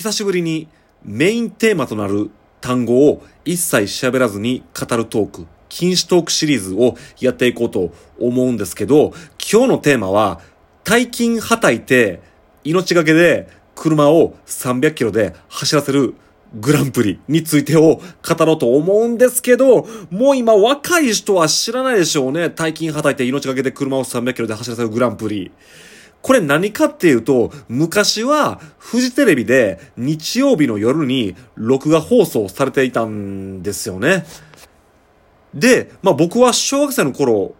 久しぶりにメインテーマとなる単語を一切喋らずに語るトーク、禁止トークシリーズをやっていこうと思うんですけど、今日のテーマは、大金はたいて、命がけで車を300キロで走らせるグランプリについてを語ろうと思うんですけど、もう今若い人は知らないでしょうね。大金はたいて命がけで車を300キロで走らせるグランプリ。これ何かっていうと、昔はフジテレビで日曜日の夜に録画放送されていたんですよね。で、まあ僕は小学生の頃、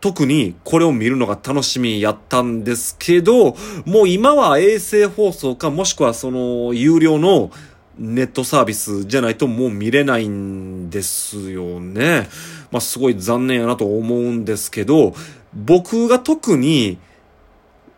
特にこれを見るのが楽しみやったんですけど、もう今は衛星放送かもしくはその有料のネットサービスじゃないともう見れないんですよね。まあすごい残念やなと思うんですけど、僕が特に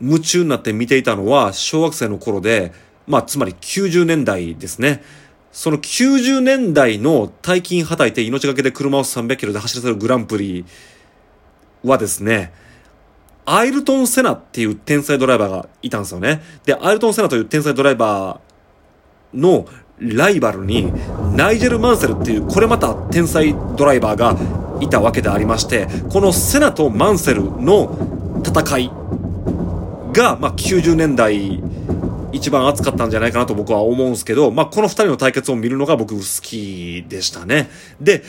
夢中になって見ていたのは小学生の頃で、まあつまり90年代ですね。その90年代の大金はたいて命がけで車を300キロで走らせるグランプリはですね、アイルトン・セナっていう天才ドライバーがいたんですよね。で、アイルトン・セナという天才ドライバーのライバルにナイジェル・マンセルっていうこれまた天才ドライバーがいたわけでありまして、このセナとマンセルの戦いが、まあ、90年代一番熱かったんじゃないかなと僕は思うんですけど、まあ、この二人の対決を見るのが僕好きでしたね。で、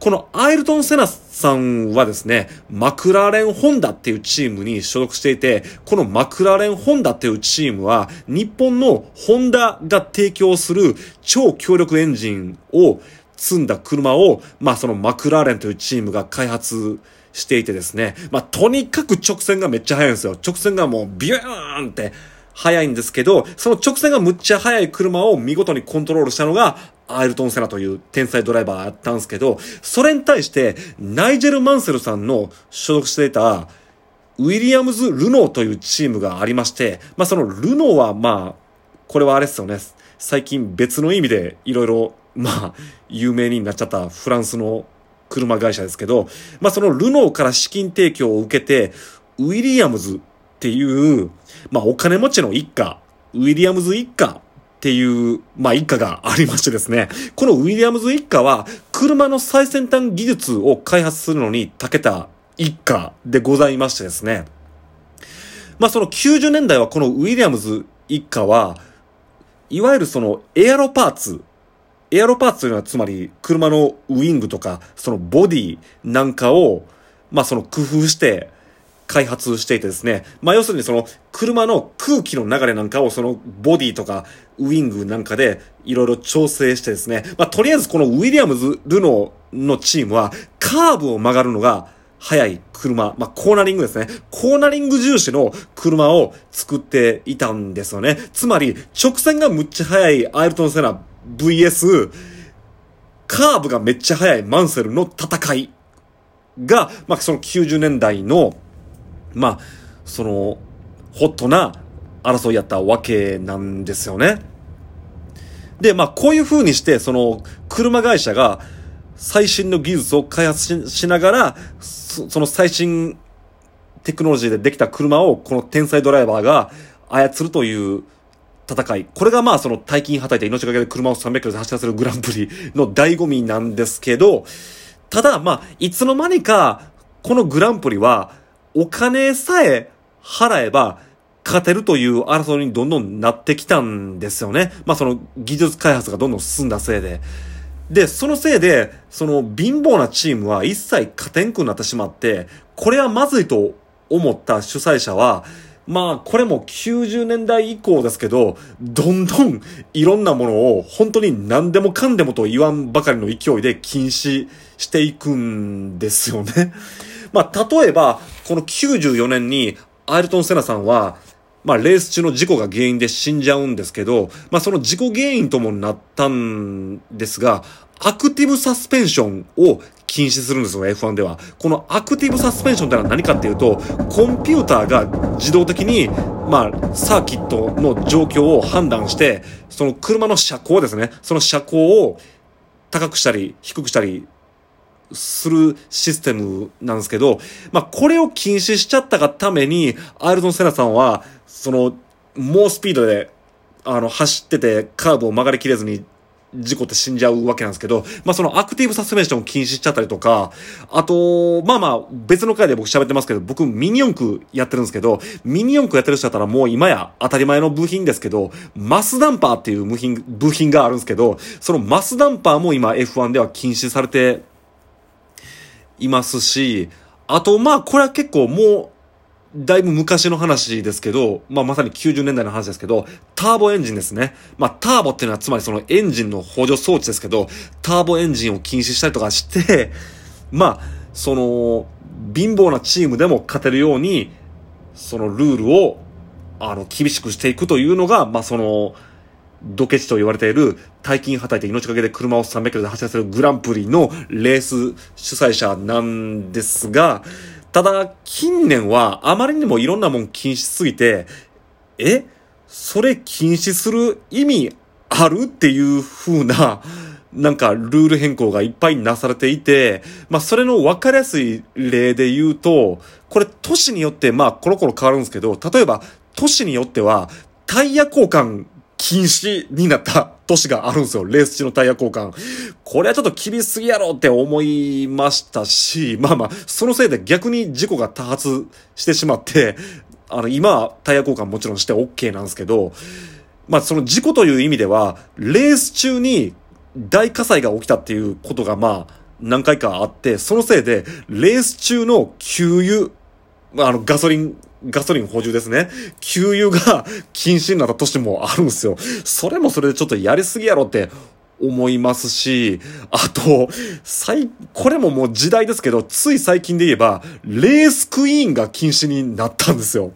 このアイルトン・セナさんはですね、マクラーレン・ホンダっていうチームに所属していて、このマクラーレン・ホンダっていうチームは、日本のホンダが提供する超強力エンジンを積んだ車を、まあそのマクラーレンというチームが開発していてですね、まあとにかく直線がめっちゃ速いんですよ。直線がもうビューンって速いんですけど、その直線がむっちゃ速い車を見事にコントロールしたのが、アイルトン・セナという天才ドライバーやったんですけど、それに対して、ナイジェル・マンセルさんの所属していた、ウィリアムズ・ルノーというチームがありまして、まあそのルノーはまあ、これはあれですよね。最近別の意味でいろいろ、まあ、有名になっちゃったフランスの車会社ですけど、まあそのルノーから資金提供を受けて、ウィリアムズっていう、まあお金持ちの一家、ウィリアムズ一家っていう、まあ一家がありましてですね、このウィリアムズ一家は、車の最先端技術を開発するのに長けた一家でございましてですね、まあその90年代はこのウィリアムズ一家は、いわゆるそのエアロパーツ、エアロパーツというのはつまり車のウィングとか、そのボディなんかを、まあその工夫して、開発していてですね。まあ要するにその車の空気の流れなんかをそのボディとかウィングなんかでいろいろ調整してですね。まあとりあえずこのウィリアムズ・ルノーのチームはカーブを曲がるのが速い車、まあ、コーナリングですね。コーナリング重視の車を作っていたんですよね。つまり、直線がむっちゃ速いアイルトン・セナ VS、カーブがめっちゃ速いマンセルの戦いが、まあ、その90年代のまあ、その、ホットな争いやったわけなんですよね。で、まあ、こういう風にして、その、車会社が最新の技術を開発しながら、その最新テクノロジーでできた車を、この天才ドライバーが操るという戦い。これがまあその大金はたいて命がけで車を300キロで走らせるグランプリの醍醐味なんですけど、ただまあ、いつの間にか、このグランプリは、お金さえ払えば勝てるという争いにどんどんなってきたんですよね。まあその技術開発がどんどん進んだせいで。で、そのせいで、その貧乏なチームは一切勝てんくなってしまって、これはまずいと思った主催者は、まあ、これも90年代以降ですけど、どんどんいろんなものを本当に何でもかんでもと言わんばかりの勢いで禁止していくんですよね。まあ、例えば、この94年に、アイルトン・セナさんは、まあ、レース中の事故が原因で死んじゃうんですけど、まあ、その事故原因ともなったんですが、アクティブサスペンションを禁止するんですよ、F1 では。このアクティブサスペンションってのは何かっていうと、コンピューターが自動的に、まあ、サーキットの状況を判断して、その車の車高ですね、その車高を高くしたり低くしたりするシステムなんですけど、まあ、これを禁止しちゃったがために、アイルトン・セナさんは、その、猛スピードで、あの、走っててカーブを曲がりきれずに事故って死んじゃうわけなんですけど、まあそのアクティブサスペンションを禁止しちゃったりとか、あと、まあまあ別の回で僕喋ってますけど、僕ミニ四駆やってるんですけど、ミニ四駆やってる人だったらもう今や当たり前の部品ですけど、マスダンパーっていう部品、部品があるんですけど、そのマスダンパーも今 F1 では禁止されていますし、あとまあこれは結構もう、だいぶ昔の話ですけど、まあまさに90年代の話ですけど、ターボエンジンですね。まあターボっていうのはつまりそのエンジンの補助装置ですけど、ターボエンジンを禁止したりとかして、まあ、その、貧乏なチームでも勝てるように、そのルールを、あの、厳しくしていくというのが、まあその、ドケチと言われている、大金はたいて命かけで車を300キロで走らせるグランプリのレース主催者なんですが、ただ、近年はあまりにもいろんなもん禁止すぎて、えそれ禁止する意味あるっていう風な、なんかルール変更がいっぱいなされていて、まあそれの分かりやすい例で言うと、これ都市によってまあコロコロ変わるんですけど、例えば都市によってはタイヤ交換禁止になった都市があるんですよ。レース中のタイヤ交換。これはちょっと厳しすぎやろって思いましたし、まあまあ、そのせいで逆に事故が多発してしまって、あの、今はタイヤ交換もちろんして OK なんですけど、まあその事故という意味では、レース中に大火災が起きたっていうことがまあ何回かあって、そのせいで、レース中の給油、あの、ガソリンガソリン補充ですね。給油が禁止になった年もあるんですよ。それもそれでちょっとやりすぎやろって思いますし、あと、最、これももう時代ですけど、つい最近で言えば、レースクイーンが禁止になったんですよ。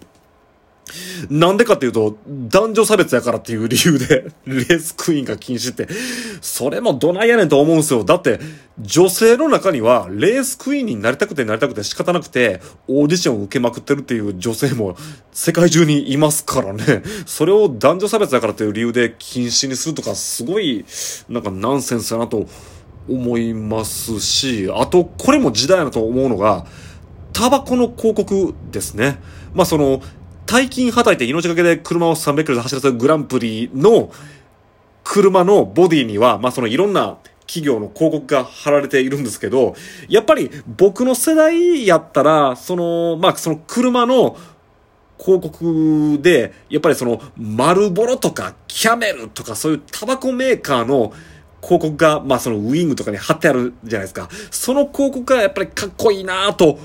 なんでかっていうと、男女差別やからっていう理由で、レースクイーンが禁止って、それもどないやねんと思うんですよ。だって、女性の中には、レースクイーンになりたくてなりたくて仕方なくて、オーディションを受けまくってるっていう女性も世界中にいますからね。それを男女差別だからっていう理由で禁止にするとか、すごい、なんかナンセンスだなと思いますし、あと、これも時代だと思うのが、タバコの広告ですね。まあその、大金はたいて命がけで車を300キロで走らせるグランプリの車のボディには、まあそのいろんな企業の広告が貼られているんですけど、やっぱり僕の世代やったら、その、まあその車の広告で、やっぱりその、マルボロとかキャメルとかそういうタバコメーカーの広告が、まあそのウィングとかに貼ってあるじゃないですか。その広告がやっぱりかっこいいなと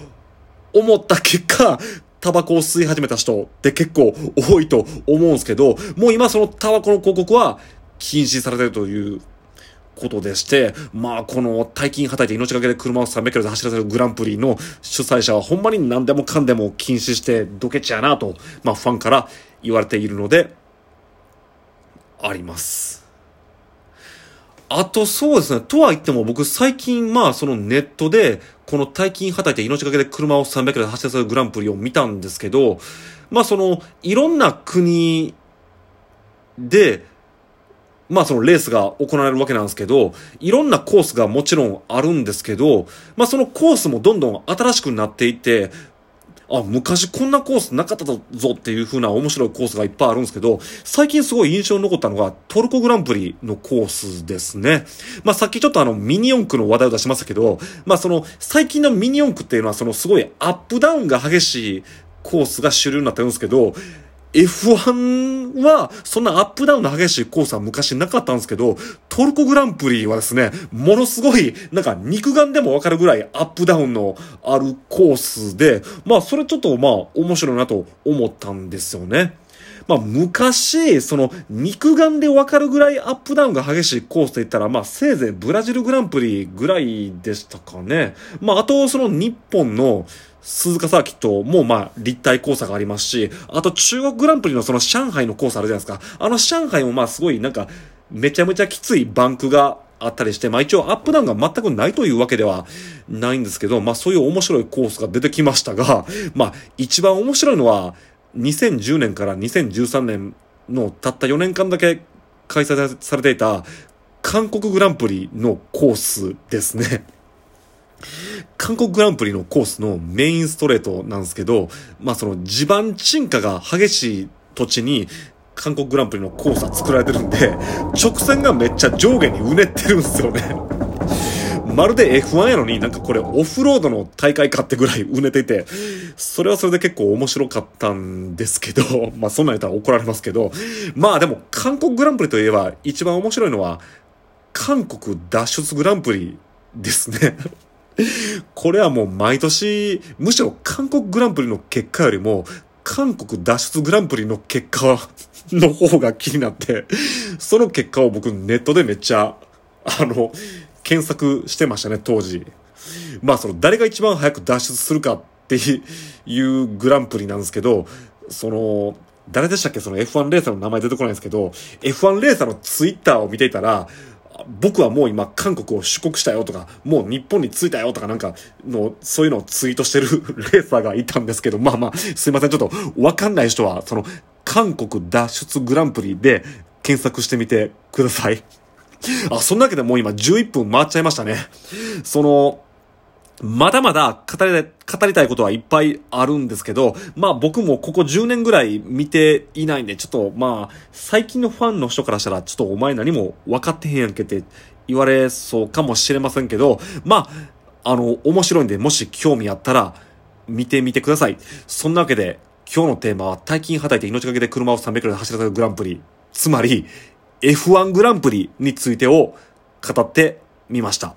思った結果、タバコを吸い始めた人って結構多いと思うんですけど、もう今そのタバコの広告は禁止されてるということでして、まあこの大金はたいて命がけで車を300キロで走らせるグランプリの主催者はほんまに何でもかんでも禁止してドケチやなと、まあファンから言われているので、あります。あとそうですね。とは言っても僕最近まあそのネットでこの大金はたいて命がけで車を300キロで走らせるグランプリを見たんですけど、まあそのいろんな国でまあそのレースが行われるわけなんですけど、いろんなコースがもちろんあるんですけど、まあそのコースもどんどん新しくなっていって、あ、昔こんなコースなかったぞっていう風な面白いコースがいっぱいあるんですけど、最近すごい印象に残ったのがトルコグランプリのコースですね。まあさっきちょっとあのミニ四駆の話題を出しましたけど、まあその最近のミニ四駆っていうのはそのすごいアップダウンが激しいコースが主流になってるんですけど、F1 は、そんなアップダウンの激しいコースは昔なかったんですけど、トルコグランプリはですね、ものすごい、なんか肉眼でもわかるぐらいアップダウンのあるコースで、まあそれちょっとまあ面白いなと思ったんですよね。まあ昔、その肉眼でわかるぐらいアップダウンが激しいコースと言ったら、まあせいぜいブラジルグランプリぐらいでしたかね。まああとその日本の鈴鹿サーキットもまあ立体交差がありますし、あと中国グランプリのその上海のコースあるじゃないですか。あの上海もまあすごいなんかめちゃめちゃきついバンクがあったりして、まあ一応アップダウンが全くないというわけではないんですけど、まあそういう面白いコースが出てきましたが、まあ一番面白いのは、2010年から2013年のたった4年間だけ開催されていた韓国グランプリのコースですね。韓国グランプリのコースのメインストレートなんですけど、まあその地盤沈下が激しい土地に韓国グランプリのコースは作られてるんで、直線がめっちゃ上下にうねってるんですよね。まるで F1 やのになんかこれオフロードの大会かってぐらいうねていて、それはそれで結構面白かったんですけど、まあそんなん言ったら怒られますけど、まあでも韓国グランプリといえば一番面白いのは、韓国脱出グランプリですね。これはもう毎年、むしろ韓国グランプリの結果よりも、韓国脱出グランプリの結果の方が気になって、その結果を僕ネットでめっちゃ、あの、検索してましたね、当時。まあその誰が一番早く脱出するかっていうグランプリなんですけど、その、誰でしたっけ？その F1 レーサーの名前出てこないんですけど、F1 レーサーのツイッターを見ていたら、僕はもう今韓国を出国したよとか、もう日本に着いたよとかなんかの、そういうのをツイートしてるレーサーがいたんですけど、まあまあ、すいません、ちょっとわかんない人は、その、韓国脱出グランプリで検索してみてください。あ、そんなわけでもう今11分回っちゃいましたね。その、まだまだ語りたい、語りたいことはいっぱいあるんですけど、まあ僕もここ10年ぐらい見ていないんで、ちょっとまあ、最近のファンの人からしたら、ちょっとお前何も分かってへんやんけって言われそうかもしれませんけど、まあ、あの、面白いんで、もし興味あったら、見てみてください。そんなわけで、今日のテーマは、大金はたいて命がけで車を300キロで走らせるグランプリ。つまり、F1 グランプリについてを語ってみました。